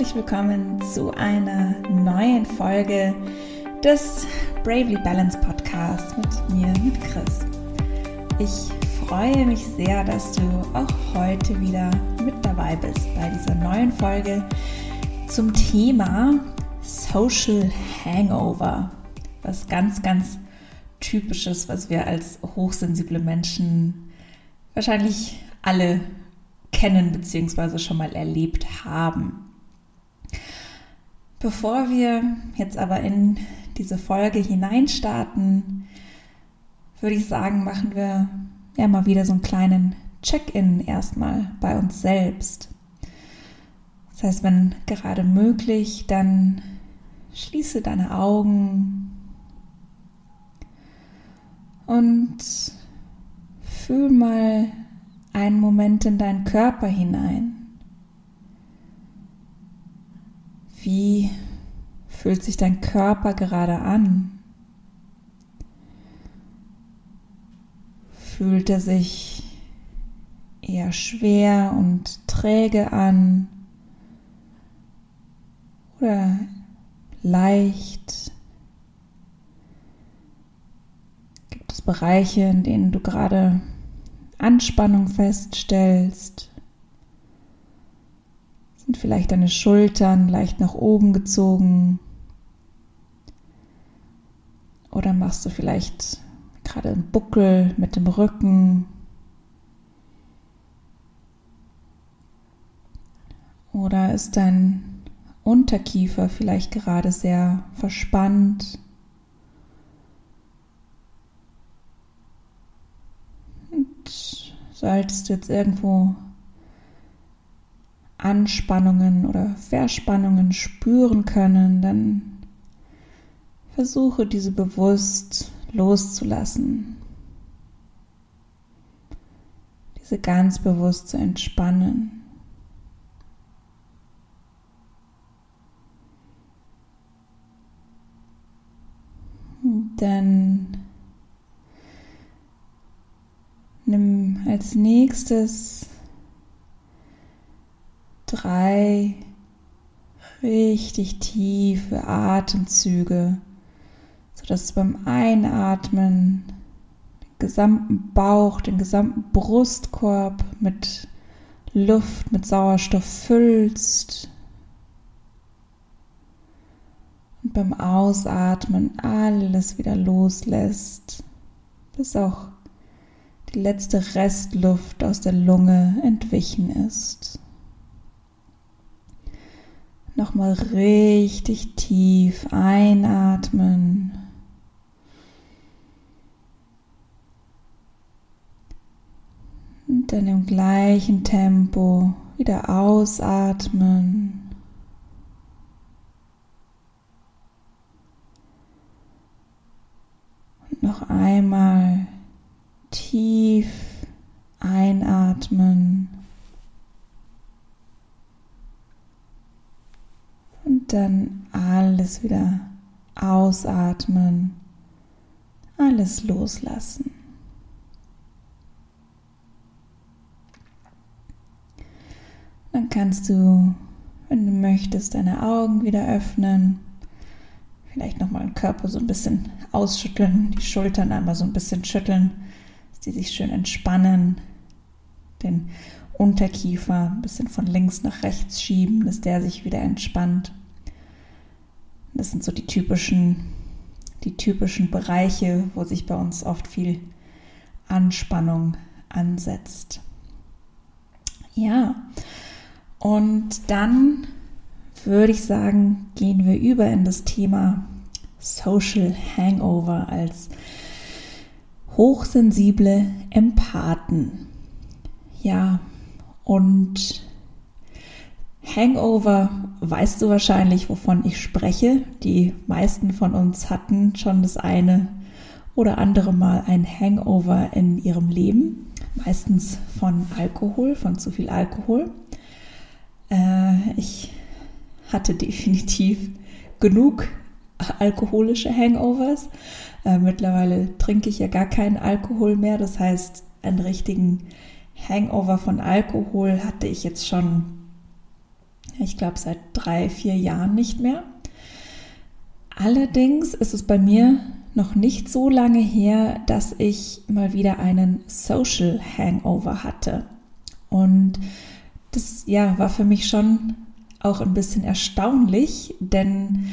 herzlich willkommen zu einer neuen Folge des Bravely Balance Podcasts mit mir, mit Chris. Ich freue mich sehr, dass du auch heute wieder mit dabei bist bei dieser neuen Folge zum Thema Social Hangover. Was ganz, ganz typisches, was wir als hochsensible Menschen wahrscheinlich alle kennen bzw. schon mal erlebt haben. Bevor wir jetzt aber in diese Folge hineinstarten, würde ich sagen, machen wir ja mal wieder so einen kleinen Check-in erstmal bei uns selbst. Das heißt, wenn gerade möglich, dann schließe deine Augen und fühl mal einen Moment in deinen Körper hinein. Wie fühlt sich dein Körper gerade an? Fühlt er sich eher schwer und träge an oder leicht? Gibt es Bereiche, in denen du gerade Anspannung feststellst? Sind vielleicht deine Schultern leicht nach oben gezogen? Oder machst du vielleicht gerade einen Buckel mit dem Rücken? Oder ist dein Unterkiefer vielleicht gerade sehr verspannt? Und solltest du jetzt irgendwo Anspannungen oder Verspannungen spüren können, dann versuche diese bewusst loszulassen. Diese ganz bewusst zu entspannen. dann nimm als nächstes drei richtig tiefe Atemzüge, sodass du beim Einatmen den gesamten Bauch, den gesamten Brustkorb mit Luft, mit Sauerstoff füllst. Und beim Ausatmen alles wieder loslässt, bis auch die letzte Restluft aus der Lunge entwichen ist. Nochmal richtig tief einatmen. Und dann im gleichen Tempo wieder ausatmen. Und noch einmal tief einatmen. Und dann alles wieder ausatmen, alles loslassen. Dann kannst du, wenn du möchtest, deine Augen wieder öffnen. Vielleicht nochmal den Körper so ein bisschen ausschütteln, die Schultern einmal so ein bisschen schütteln, dass die sich schön entspannen. Den Unterkiefer ein bisschen von links nach rechts schieben, dass der sich wieder entspannt. Das sind so die typischen, die typischen Bereiche, wo sich bei uns oft viel Anspannung ansetzt. Ja, und dann würde ich sagen, gehen wir über in das Thema Social Hangover als hochsensible Empathen. Ja, und Hangover weißt du wahrscheinlich, wovon ich spreche. Die meisten von uns hatten schon das eine oder andere Mal ein Hangover in ihrem Leben, meistens von Alkohol, von zu viel Alkohol. Äh, ich hatte definitiv genug alkoholische Hangovers. Äh, mittlerweile trinke ich ja gar keinen Alkohol mehr. Das heißt, einen richtigen Hangover von Alkohol hatte ich jetzt schon Ich glaube seit drei, vier Jahren nicht mehr. Allerdings ist es bei mir noch nicht so lange her, dass ich mal wieder einen Social Hangover hatte. Und das ja war für mich schon auch ein bisschen erstaunlich, denn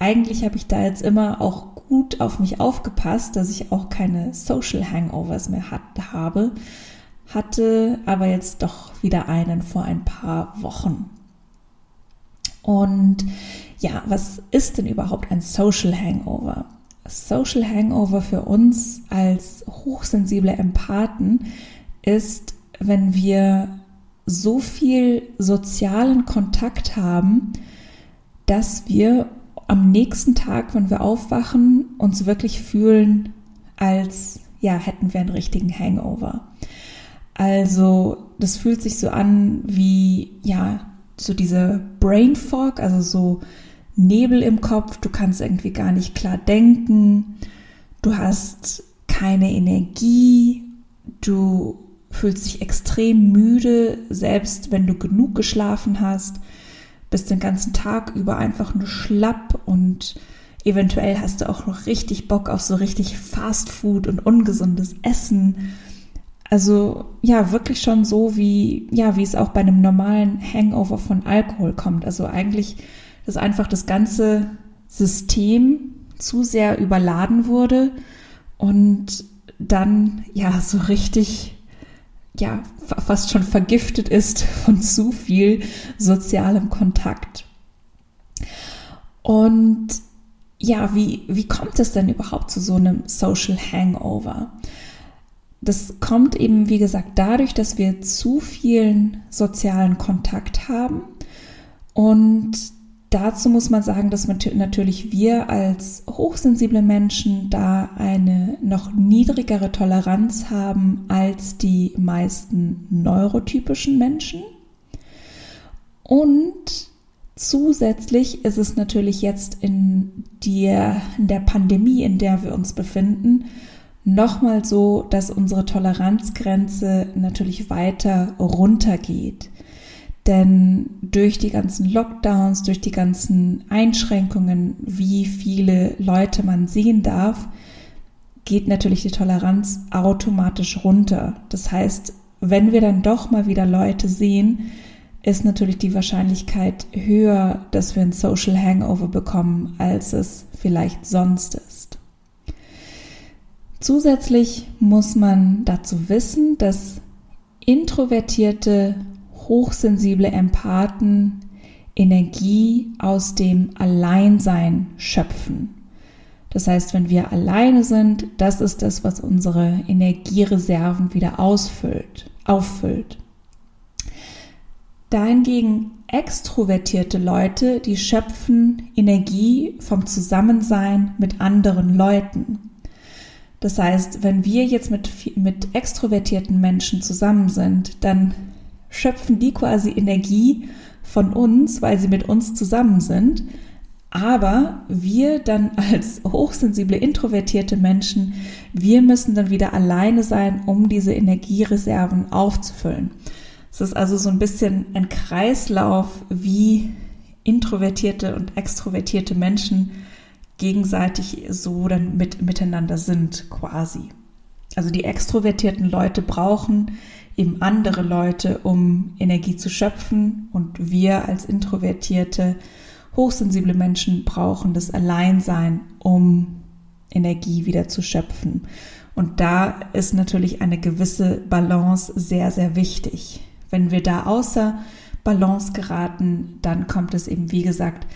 eigentlich habe ich da jetzt immer auch gut auf mich aufgepasst, dass ich auch keine Social Hangovers mehr hat, habe, hatte aber jetzt doch wieder einen vor ein paar Wochen. Und ja, was ist denn überhaupt ein Social Hangover? Social Hangover für uns als hochsensible Empathen ist, wenn wir so viel sozialen Kontakt haben, dass wir am nächsten Tag, wenn wir aufwachen, uns wirklich fühlen, als ja, hätten wir einen richtigen Hangover. Also, das fühlt sich so an wie ja, so diese Brain Fog, also so Nebel im Kopf, du kannst irgendwie gar nicht klar denken, du hast keine Energie, du fühlst dich extrem müde, selbst wenn du genug geschlafen hast, bist den ganzen Tag über einfach nur schlapp und eventuell hast du auch noch richtig Bock auf so richtig Fast Food und ungesundes Essen. Also ja, wirklich schon so wie ja, wie es auch bei einem normalen Hangover von Alkohol kommt. Also eigentlich dass einfach das ganze System zu sehr überladen wurde und dann ja so richtig ja fast schon vergiftet ist von zu viel sozialem Kontakt. Und ja, wie, wie kommt es denn überhaupt zu so einem Social Hangover? Das kommt eben, wie gesagt, dadurch, dass wir zu vielen sozialen Kontakt haben und Dazu muss man sagen, dass natürlich wir als hochsensible Menschen da eine noch niedrigere Toleranz haben als die meisten neurotypischen Menschen. Und zusätzlich ist es natürlich jetzt in der, in der Pandemie, in der wir uns befinden, nochmal so, dass unsere Toleranzgrenze natürlich weiter runtergeht. Denn durch die ganzen Lockdowns, durch die ganzen Einschränkungen, wie viele Leute man sehen darf, geht natürlich die Toleranz automatisch runter. Das heißt, wenn wir dann doch mal wieder Leute sehen, ist natürlich die Wahrscheinlichkeit höher, dass wir ein Social Hangover bekommen, als es vielleicht sonst ist. Zusätzlich muss man dazu wissen, dass introvertierte hochsensible Empathen Energie aus dem Alleinsein schöpfen. Das heißt, wenn wir alleine sind, das ist das, was unsere Energiereserven wieder ausfüllt, auffüllt. Dahingegen extrovertierte Leute, die schöpfen Energie vom Zusammensein mit anderen Leuten. Das heißt, wenn wir jetzt mit, mit extrovertierten Menschen zusammen sind, dann schöpfen die quasi Energie von uns, weil sie mit uns zusammen sind. Aber wir dann als hochsensible, introvertierte Menschen, wir müssen dann wieder alleine sein, um diese Energiereserven aufzufüllen. Es ist also so ein bisschen ein Kreislauf, wie introvertierte und extrovertierte Menschen gegenseitig so dann mit, miteinander sind quasi. Also die extrovertierten Leute brauchen eben andere Leute, um Energie zu schöpfen. Und wir als introvertierte, hochsensible Menschen brauchen das Alleinsein, um Energie wieder zu schöpfen. Und da ist natürlich eine gewisse Balance sehr, sehr wichtig. Wenn wir da außer Balance geraten, dann kommt es eben, wie gesagt,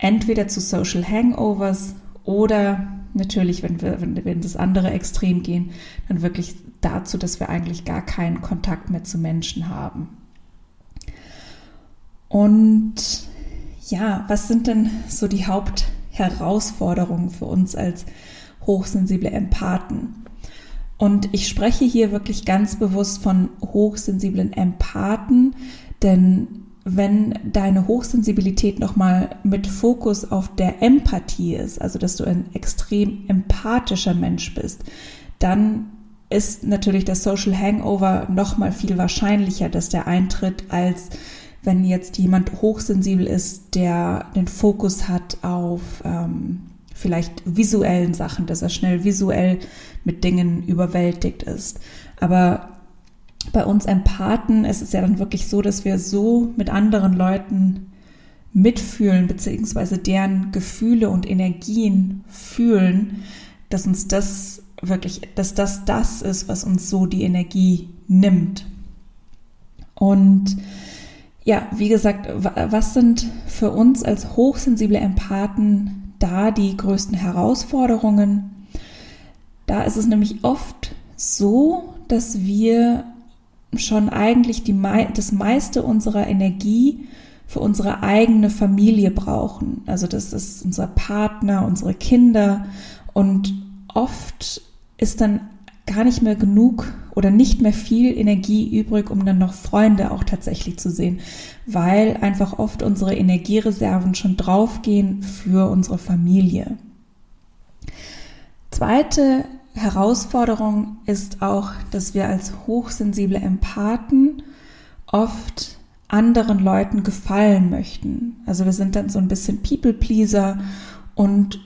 entweder zu Social Hangovers oder natürlich, wenn wir, wenn in das andere Extrem gehen, dann wirklich dazu, dass wir eigentlich gar keinen Kontakt mehr zu Menschen haben. Und ja, was sind denn so die Hauptherausforderungen für uns als hochsensible Empathen? Und ich spreche hier wirklich ganz bewusst von hochsensiblen Empathen, denn wenn deine Hochsensibilität nochmal mit Fokus auf der Empathie ist, also dass du ein extrem empathischer Mensch bist, dann ist natürlich der Social Hangover nochmal viel wahrscheinlicher, dass der eintritt, als wenn jetzt jemand hochsensibel ist, der den Fokus hat auf ähm, vielleicht visuellen Sachen, dass er schnell visuell mit Dingen überwältigt ist. Aber bei uns Empathen ist es ja dann wirklich so, dass wir so mit anderen Leuten mitfühlen, beziehungsweise deren Gefühle und Energien fühlen, dass uns das wirklich, dass das das ist, was uns so die Energie nimmt. Und ja, wie gesagt, was sind für uns als hochsensible Empathen da die größten Herausforderungen? Da ist es nämlich oft so, dass wir schon eigentlich die, das meiste unserer Energie für unsere eigene Familie brauchen. Also das ist unser Partner, unsere Kinder und oft ist dann gar nicht mehr genug oder nicht mehr viel Energie übrig, um dann noch Freunde auch tatsächlich zu sehen, weil einfach oft unsere Energiereserven schon draufgehen für unsere Familie. Zweite Herausforderung ist auch, dass wir als hochsensible Empathen oft anderen Leuten gefallen möchten. Also wir sind dann so ein bisschen People-Pleaser und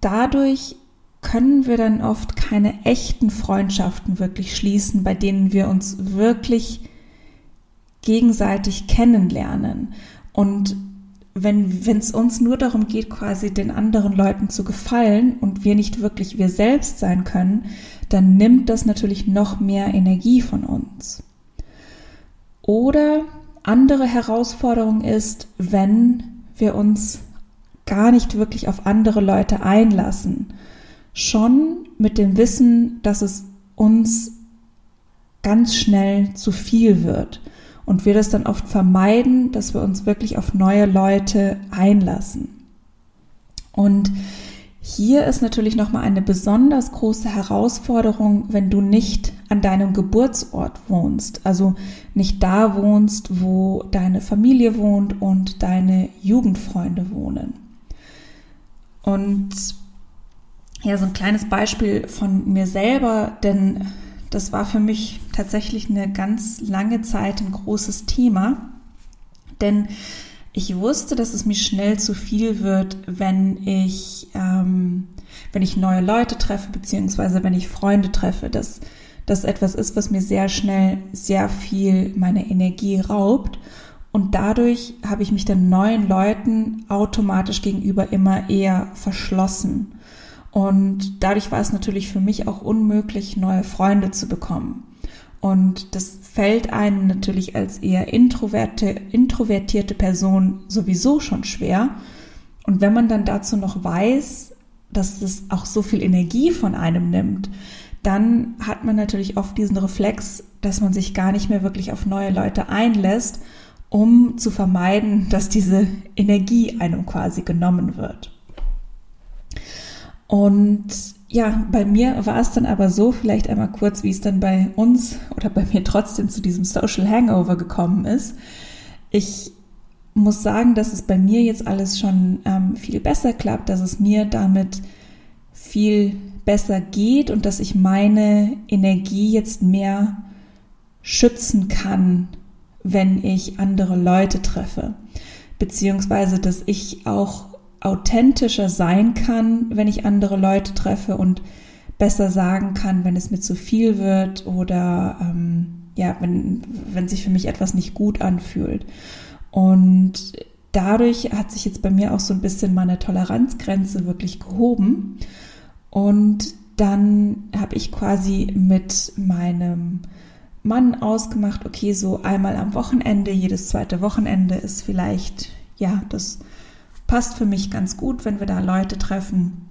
dadurch können wir dann oft keine echten Freundschaften wirklich schließen, bei denen wir uns wirklich gegenseitig kennenlernen. Und wenn es uns nur darum geht, quasi den anderen Leuten zu gefallen und wir nicht wirklich wir selbst sein können, dann nimmt das natürlich noch mehr Energie von uns. Oder andere Herausforderung ist, wenn wir uns gar nicht wirklich auf andere Leute einlassen, schon mit dem Wissen, dass es uns ganz schnell zu viel wird und wir das dann oft vermeiden, dass wir uns wirklich auf neue Leute einlassen. Und hier ist natürlich nochmal eine besonders große Herausforderung, wenn du nicht an deinem Geburtsort wohnst, also nicht da wohnst, wo deine Familie wohnt und deine Jugendfreunde wohnen. Und ja, so ein kleines Beispiel von mir selber, denn das war für mich tatsächlich eine ganz lange Zeit ein großes Thema, denn ich wusste, dass es mir schnell zu viel wird, wenn ich, ähm, wenn ich neue Leute treffe, beziehungsweise wenn ich Freunde treffe, dass das etwas ist, was mir sehr schnell sehr viel meine Energie raubt. Und dadurch habe ich mich den neuen Leuten automatisch gegenüber immer eher verschlossen. Und dadurch war es natürlich für mich auch unmöglich, neue Freunde zu bekommen. Und das fällt einem natürlich als eher introverte, introvertierte Person sowieso schon schwer. Und wenn man dann dazu noch weiß, dass es auch so viel Energie von einem nimmt, dann hat man natürlich oft diesen Reflex, dass man sich gar nicht mehr wirklich auf neue Leute einlässt, um zu vermeiden, dass diese Energie einem quasi genommen wird. Und ja, bei mir war es dann aber so, vielleicht einmal kurz, wie es dann bei uns oder bei mir trotzdem zu diesem Social Hangover gekommen ist. Ich muss sagen, dass es bei mir jetzt alles schon ähm, viel besser klappt, dass es mir damit viel besser geht und dass ich meine Energie jetzt mehr schützen kann, wenn ich andere Leute treffe. Beziehungsweise, dass ich auch authentischer sein kann, wenn ich andere Leute treffe und besser sagen kann, wenn es mir zu viel wird oder ähm, ja, wenn, wenn sich für mich etwas nicht gut anfühlt. Und dadurch hat sich jetzt bei mir auch so ein bisschen meine Toleranzgrenze wirklich gehoben. Und dann habe ich quasi mit meinem Mann ausgemacht, okay, so einmal am Wochenende, jedes zweite Wochenende ist vielleicht, ja, das passt für mich ganz gut, wenn wir da Leute treffen.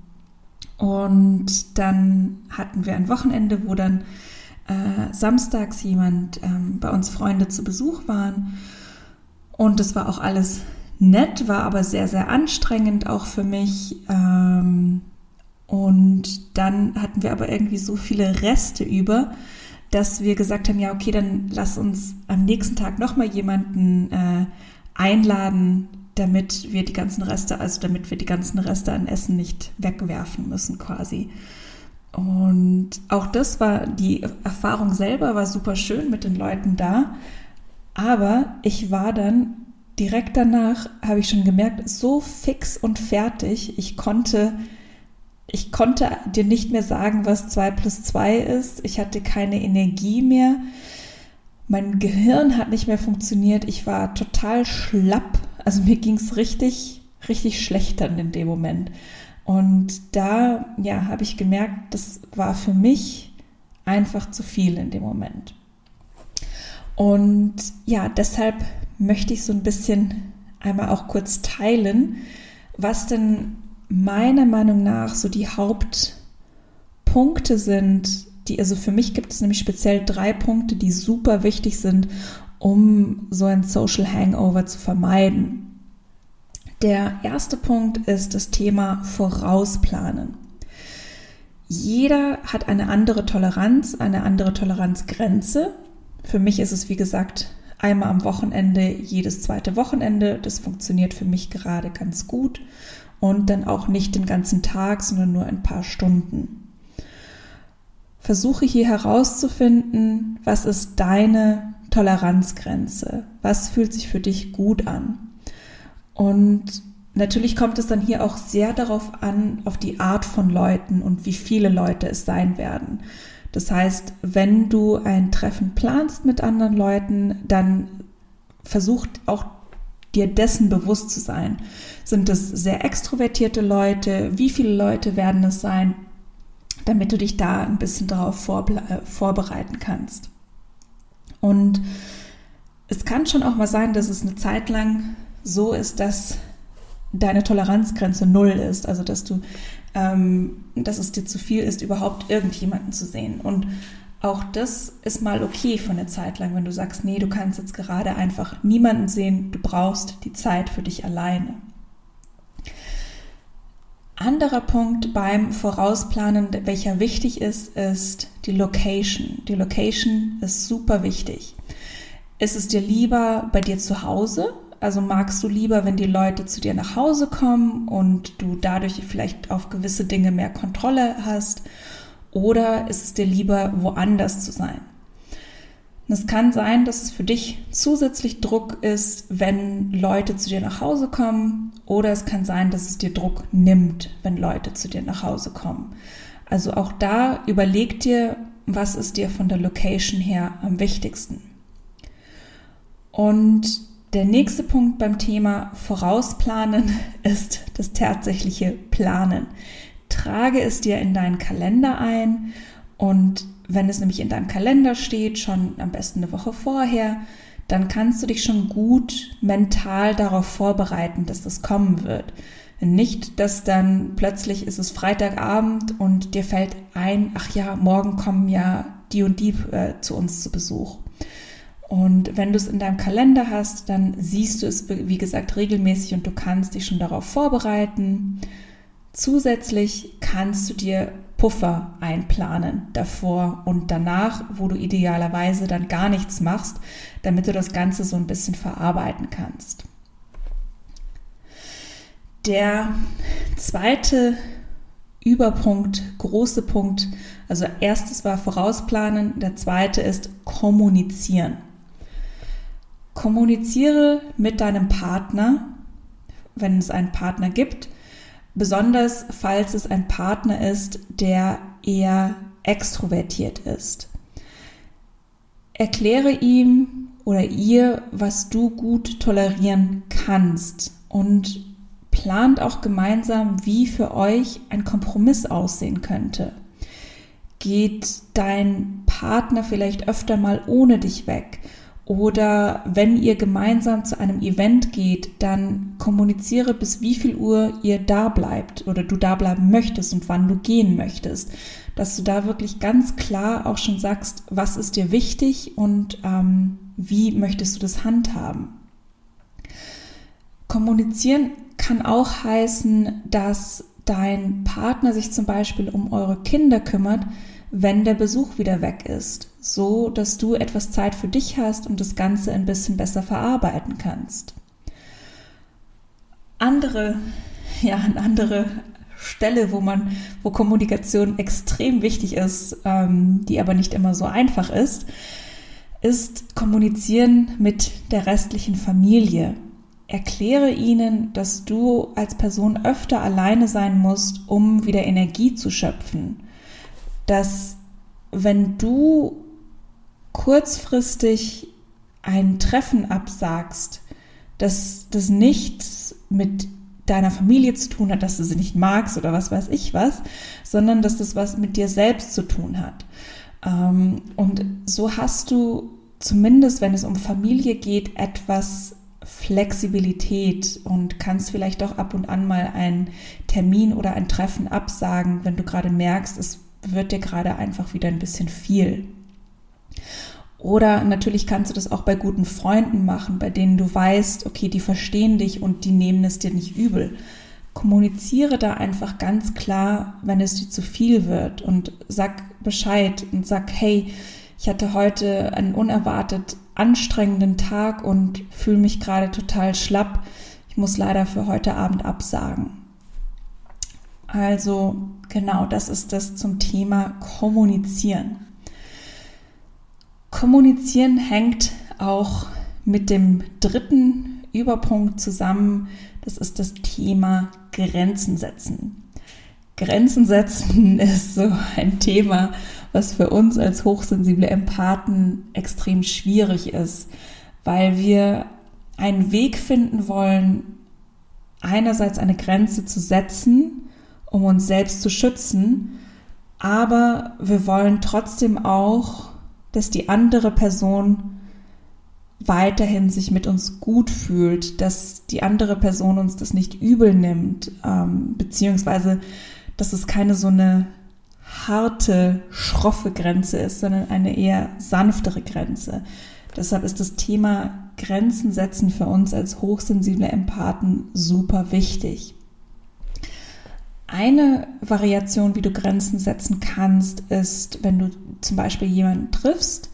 Und dann hatten wir ein Wochenende, wo dann äh, samstags jemand ähm, bei uns Freunde zu Besuch waren. Und es war auch alles nett, war aber sehr, sehr anstrengend auch für mich. Ähm, und dann hatten wir aber irgendwie so viele Reste über, dass wir gesagt haben, ja, okay, dann lass uns am nächsten Tag nochmal jemanden äh, einladen, damit wir die ganzen Reste, also damit wir die ganzen Reste an Essen nicht wegwerfen müssen quasi. Und auch das war, die Erfahrung selber war super schön mit den Leuten da. Aber ich war dann direkt danach, habe ich schon gemerkt, so fix und fertig. Ich konnte, ich konnte dir nicht mehr sagen, was 2 plus 2 ist. Ich hatte keine Energie mehr. Mein Gehirn hat nicht mehr funktioniert. Ich war total schlapp. Also mir ging es richtig, richtig schlecht dann in dem Moment. Und da, ja, habe ich gemerkt, das war für mich einfach zu viel in dem Moment. Und ja, deshalb möchte ich so ein bisschen einmal auch kurz teilen, was denn meiner Meinung nach so die Hauptpunkte sind, die, also für mich gibt es nämlich speziell drei Punkte, die super wichtig sind, um so ein Social Hangover zu vermeiden. Der erste Punkt ist das Thema Vorausplanen. Jeder hat eine andere Toleranz, eine andere Toleranzgrenze. Für mich ist es, wie gesagt, einmal am Wochenende, jedes zweite Wochenende. Das funktioniert für mich gerade ganz gut. Und dann auch nicht den ganzen Tag, sondern nur ein paar Stunden. Versuche hier herauszufinden, was ist deine Toleranzgrenze? Was fühlt sich für dich gut an? Und natürlich kommt es dann hier auch sehr darauf an, auf die Art von Leuten und wie viele Leute es sein werden. Das heißt, wenn du ein Treffen planst mit anderen Leuten, dann versucht auch dir dessen bewusst zu sein. Sind es sehr extrovertierte Leute? Wie viele Leute werden es sein? Damit du dich da ein bisschen darauf äh, vorbereiten kannst. Und es kann schon auch mal sein, dass es eine Zeit lang so ist, dass deine Toleranzgrenze null ist, also dass du, ähm, dass es dir zu viel ist, überhaupt irgendjemanden zu sehen. Und auch das ist mal okay für eine Zeit lang, wenn du sagst, nee, du kannst jetzt gerade einfach niemanden sehen, du brauchst die Zeit für dich alleine. Anderer Punkt beim Vorausplanen, welcher wichtig ist, ist die Location. Die Location ist super wichtig. Ist es dir lieber bei dir zu Hause also magst du lieber, wenn die Leute zu dir nach Hause kommen und du dadurch vielleicht auf gewisse Dinge mehr Kontrolle hast? Oder ist es dir lieber, woanders zu sein? Es kann sein, dass es für dich zusätzlich Druck ist, wenn Leute zu dir nach Hause kommen. Oder es kann sein, dass es dir Druck nimmt, wenn Leute zu dir nach Hause kommen. Also auch da überleg dir, was ist dir von der Location her am wichtigsten. Und der nächste Punkt beim Thema Vorausplanen ist das tatsächliche Planen. Trage es dir in deinen Kalender ein und wenn es nämlich in deinem Kalender steht, schon am besten eine Woche vorher, dann kannst du dich schon gut mental darauf vorbereiten, dass das kommen wird. Nicht, dass dann plötzlich ist es Freitagabend und dir fällt ein, ach ja, morgen kommen ja die und die äh, zu uns zu Besuch. Und wenn du es in deinem Kalender hast, dann siehst du es, wie gesagt, regelmäßig und du kannst dich schon darauf vorbereiten. Zusätzlich kannst du dir Puffer einplanen davor und danach, wo du idealerweise dann gar nichts machst, damit du das Ganze so ein bisschen verarbeiten kannst. Der zweite Überpunkt, große Punkt, also erstes war vorausplanen, der zweite ist kommunizieren. Kommuniziere mit deinem Partner, wenn es einen Partner gibt, besonders falls es ein Partner ist, der eher extrovertiert ist. Erkläre ihm oder ihr, was du gut tolerieren kannst und plant auch gemeinsam, wie für euch ein Kompromiss aussehen könnte. Geht dein Partner vielleicht öfter mal ohne dich weg oder wenn ihr gemeinsam zu einem Event geht, dann kommuniziere, bis wie viel Uhr ihr da bleibt oder du da bleiben möchtest und wann du gehen möchtest. Dass du da wirklich ganz klar auch schon sagst, was ist dir wichtig und ähm, wie möchtest du das handhaben. Kommunizieren kann auch heißen, dass dein Partner sich zum Beispiel um eure Kinder kümmert, wenn der Besuch wieder weg ist, so dass du etwas Zeit für dich hast und das Ganze ein bisschen besser verarbeiten kannst. Andere, ja, eine andere Stelle, wo man, wo Kommunikation extrem wichtig ist, ähm, die aber nicht immer so einfach ist, ist Kommunizieren mit der restlichen Familie. Erkläre ihnen, dass du als Person öfter alleine sein musst, um wieder Energie zu schöpfen. Dass wenn du kurzfristig ein Treffen absagst, dass das nichts mit deiner Familie zu tun hat, dass du sie nicht magst oder was weiß ich was, sondern dass das was mit dir selbst zu tun hat. Ähm, und so hast du zumindest, wenn es um Familie geht, etwas Flexibilität und kannst vielleicht auch ab und an mal einen Termin oder ein Treffen absagen, wenn du gerade merkst, es wird dir gerade einfach wieder ein bisschen viel. Oder natürlich kannst du das auch bei guten Freunden machen, bei denen du weißt, okay, die verstehen dich und die nehmen es dir nicht übel. Kommuniziere da einfach ganz klar, wenn es dir zu viel wird und sag Bescheid und sag, hey, ich hatte heute einen unerwartet anstrengenden Tag und fühle mich gerade total schlapp. Ich muss leider für heute Abend absagen. Also genau, das ist das zum Thema Kommunizieren. Kommunizieren hängt auch mit dem dritten Überpunkt zusammen. Das ist das Thema Grenzen setzen. Grenzen setzen ist so ein Thema, was für uns als hochsensible Empathen extrem schwierig ist, weil wir einen Weg finden wollen, einerseits eine Grenze zu setzen, um uns selbst zu schützen, aber wir wollen trotzdem auch dass die andere Person weiterhin sich mit uns gut fühlt, dass die andere Person uns das nicht übel nimmt, ähm, beziehungsweise dass es keine so eine harte, schroffe Grenze ist, sondern eine eher sanftere Grenze. Deshalb ist das Thema Grenzen setzen für uns als hochsensible Empathen super wichtig. Eine Variation, wie du Grenzen setzen kannst, ist, wenn du zum Beispiel jemanden triffst,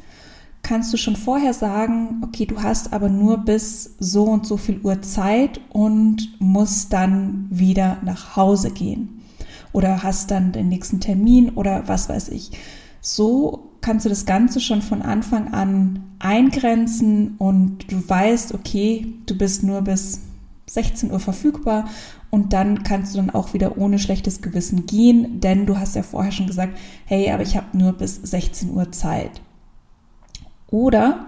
kannst du schon vorher sagen, okay, du hast aber nur bis so und so viel Uhr Zeit und musst dann wieder nach Hause gehen oder hast dann den nächsten Termin oder was weiß ich. So kannst du das Ganze schon von Anfang an eingrenzen und du weißt, okay, du bist nur bis 16 Uhr verfügbar und dann kannst du dann auch wieder ohne schlechtes Gewissen gehen, denn du hast ja vorher schon gesagt, hey, aber ich habe nur bis 16 Uhr Zeit. Oder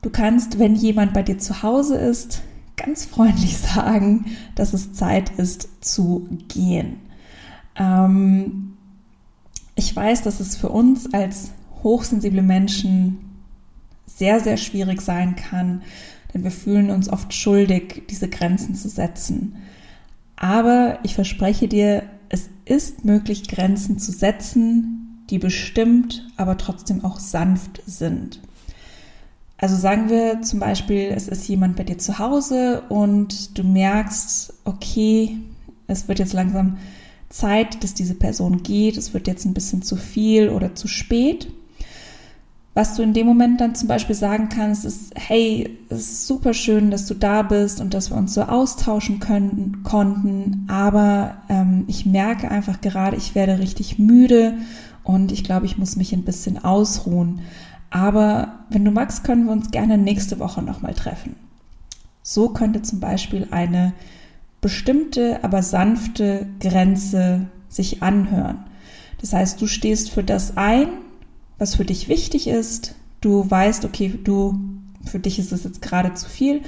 du kannst, wenn jemand bei dir zu Hause ist, ganz freundlich sagen, dass es Zeit ist zu gehen. Ähm, ich weiß, dass es für uns als hochsensible Menschen sehr, sehr schwierig sein kann, denn wir fühlen uns oft schuldig, diese Grenzen zu setzen. Aber ich verspreche dir, es ist möglich, Grenzen zu setzen, die bestimmt, aber trotzdem auch sanft sind. Also sagen wir zum Beispiel, es ist jemand bei dir zu Hause und du merkst, okay, es wird jetzt langsam Zeit, dass diese Person geht, es wird jetzt ein bisschen zu viel oder zu spät. Was du in dem Moment dann zum Beispiel sagen kannst, ist, hey, es ist super schön, dass du da bist und dass wir uns so austauschen können, konnten, aber ähm, ich merke einfach gerade, ich werde richtig müde und ich glaube, ich muss mich ein bisschen ausruhen. Aber wenn du magst, können wir uns gerne nächste Woche nochmal treffen. So könnte zum Beispiel eine bestimmte, aber sanfte Grenze sich anhören. Das heißt, du stehst für das ein, was für dich wichtig ist. Du weißt, okay, du, für dich ist es jetzt gerade zu viel,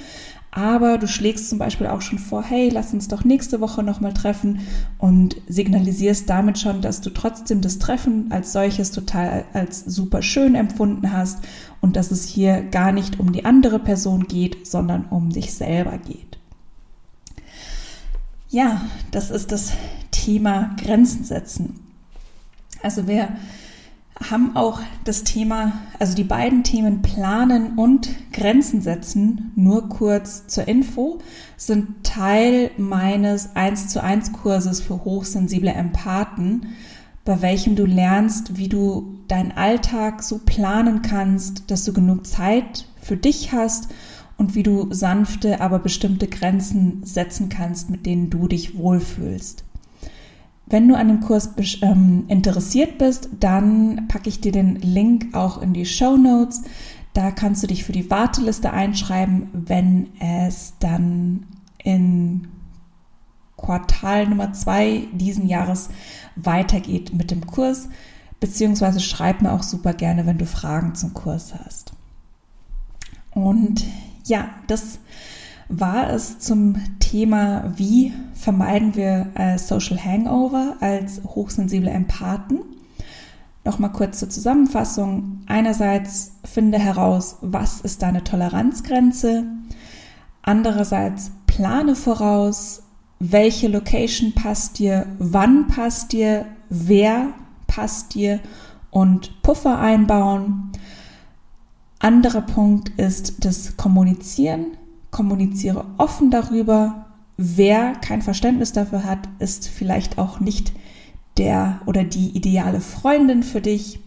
aber du schlägst zum Beispiel auch schon vor, hey, lass uns doch nächste Woche nochmal treffen und signalisierst damit schon, dass du trotzdem das Treffen als solches total als super schön empfunden hast und dass es hier gar nicht um die andere Person geht, sondern um dich selber geht. Ja, das ist das Thema Grenzen setzen. Also wer haben auch das Thema, also die beiden Themen Planen und Grenzen setzen, nur kurz zur Info, sind Teil meines 1 zu 1 Kurses für hochsensible Empathen, bei welchem du lernst, wie du deinen Alltag so planen kannst, dass du genug Zeit für dich hast und wie du sanfte, aber bestimmte Grenzen setzen kannst, mit denen du dich wohlfühlst. Wenn du an dem Kurs ähm, interessiert bist, dann packe ich dir den Link auch in die Show Notes. Da kannst du dich für die Warteliste einschreiben, wenn es dann in Quartal Nummer zwei diesen Jahres weitergeht mit dem Kurs. Beziehungsweise schreib mir auch super gerne, wenn du Fragen zum Kurs hast. Und ja, das war es zum Thema, wie vermeiden wir äh, Social Hangover als hochsensible Empathen. Nochmal kurz zur Zusammenfassung. Einerseits finde heraus, was ist deine Toleranzgrenze. Andererseits plane voraus, welche Location passt dir, wann passt dir, wer passt dir und Puffer einbauen. Anderer Punkt ist das Kommunizieren. Kommuniziere offen darüber. Wer kein Verständnis dafür hat, ist vielleicht auch nicht der oder die ideale Freundin für dich.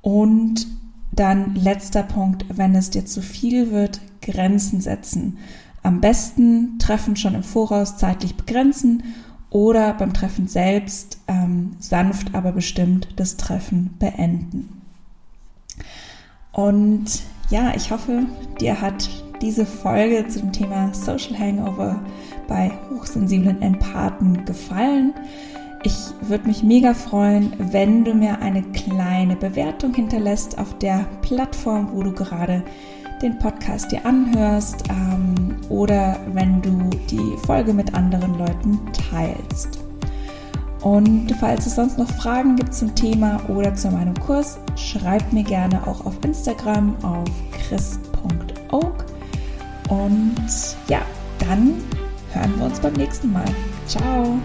Und dann letzter Punkt, wenn es dir zu viel wird, Grenzen setzen. Am besten Treffen schon im Voraus zeitlich begrenzen oder beim Treffen selbst ähm, sanft, aber bestimmt das Treffen beenden. Und ja, ich hoffe, dir hat diese Folge zu dem Thema Social Hangover bei hochsensiblen Empathen gefallen. Ich würde mich mega freuen, wenn du mir eine kleine Bewertung hinterlässt auf der Plattform, wo du gerade den Podcast dir anhörst ähm, oder wenn du die Folge mit anderen Leuten teilst. Und falls es sonst noch Fragen gibt zum Thema oder zu meinem Kurs, schreib mir gerne auch auf Instagram auf chris.oak. Und ja, dann hören wir uns beim nächsten Mal. Ciao!